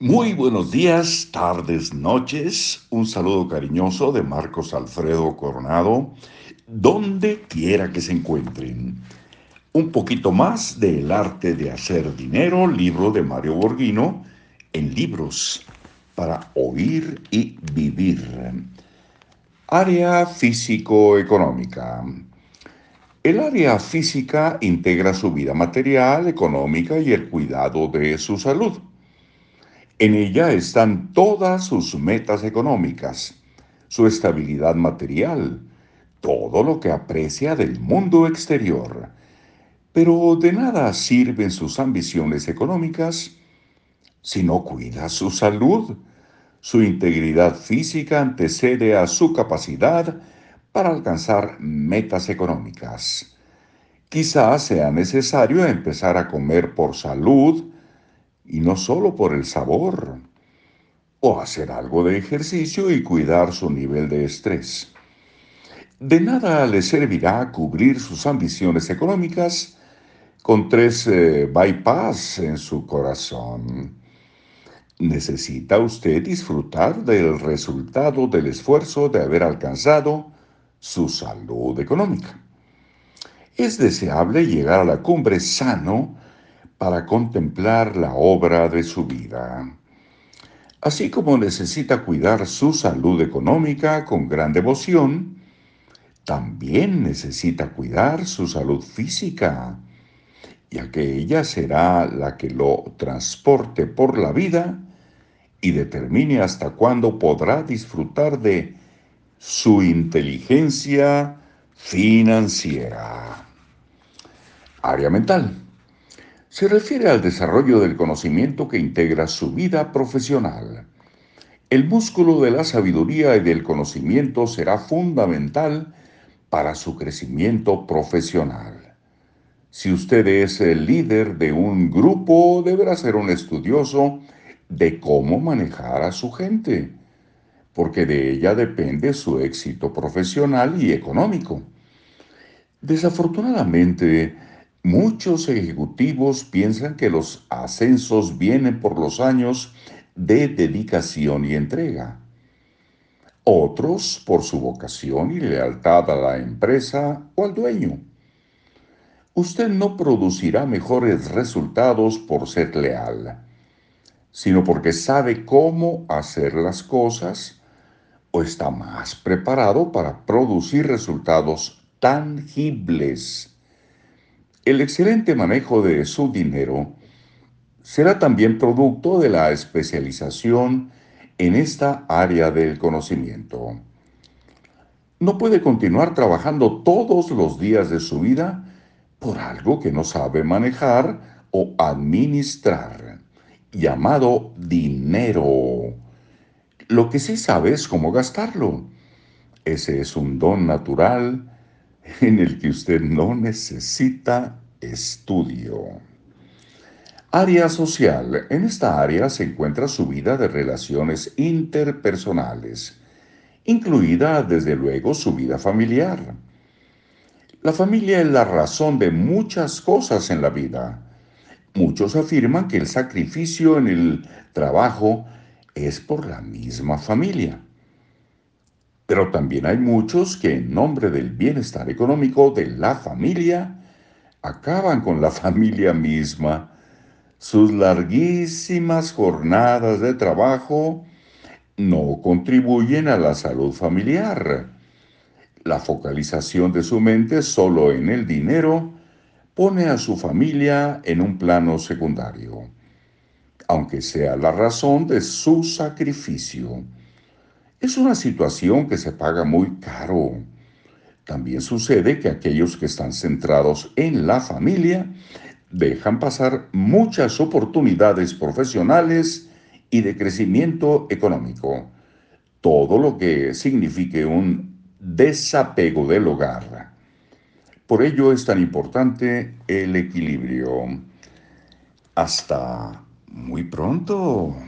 Muy buenos días, tardes, noches. Un saludo cariñoso de Marcos Alfredo Coronado, donde quiera que se encuentren. Un poquito más del arte de hacer dinero, libro de Mario Borghino, en libros para oír y vivir. Área físico-económica. El área física integra su vida material, económica y el cuidado de su salud. En ella están todas sus metas económicas, su estabilidad material, todo lo que aprecia del mundo exterior. Pero de nada sirven sus ambiciones económicas si no cuida su salud. Su integridad física antecede a su capacidad para alcanzar metas económicas. Quizás sea necesario empezar a comer por salud, y no solo por el sabor, o hacer algo de ejercicio y cuidar su nivel de estrés. De nada le servirá cubrir sus ambiciones económicas con tres eh, bypass en su corazón. Necesita usted disfrutar del resultado del esfuerzo de haber alcanzado su salud económica. Es deseable llegar a la cumbre sano para contemplar la obra de su vida. Así como necesita cuidar su salud económica con gran devoción, también necesita cuidar su salud física, ya que ella será la que lo transporte por la vida y determine hasta cuándo podrá disfrutar de su inteligencia financiera. Área mental se refiere al desarrollo del conocimiento que integra su vida profesional. El músculo de la sabiduría y del conocimiento será fundamental para su crecimiento profesional. Si usted es el líder de un grupo, deberá ser un estudioso de cómo manejar a su gente, porque de ella depende su éxito profesional y económico. Desafortunadamente, Muchos ejecutivos piensan que los ascensos vienen por los años de dedicación y entrega. Otros por su vocación y lealtad a la empresa o al dueño. Usted no producirá mejores resultados por ser leal, sino porque sabe cómo hacer las cosas o está más preparado para producir resultados tangibles el excelente manejo de su dinero será también producto de la especialización en esta área del conocimiento. No puede continuar trabajando todos los días de su vida por algo que no sabe manejar o administrar, llamado dinero. Lo que sí sabe es cómo gastarlo. Ese es un don natural en el que usted no necesita estudio. Área social. En esta área se encuentra su vida de relaciones interpersonales, incluida desde luego su vida familiar. La familia es la razón de muchas cosas en la vida. Muchos afirman que el sacrificio en el trabajo es por la misma familia. Pero también hay muchos que en nombre del bienestar económico de la familia, acaban con la familia misma. Sus larguísimas jornadas de trabajo no contribuyen a la salud familiar. La focalización de su mente solo en el dinero pone a su familia en un plano secundario, aunque sea la razón de su sacrificio. Es una situación que se paga muy caro. También sucede que aquellos que están centrados en la familia dejan pasar muchas oportunidades profesionales y de crecimiento económico. Todo lo que signifique un desapego del hogar. Por ello es tan importante el equilibrio. Hasta muy pronto.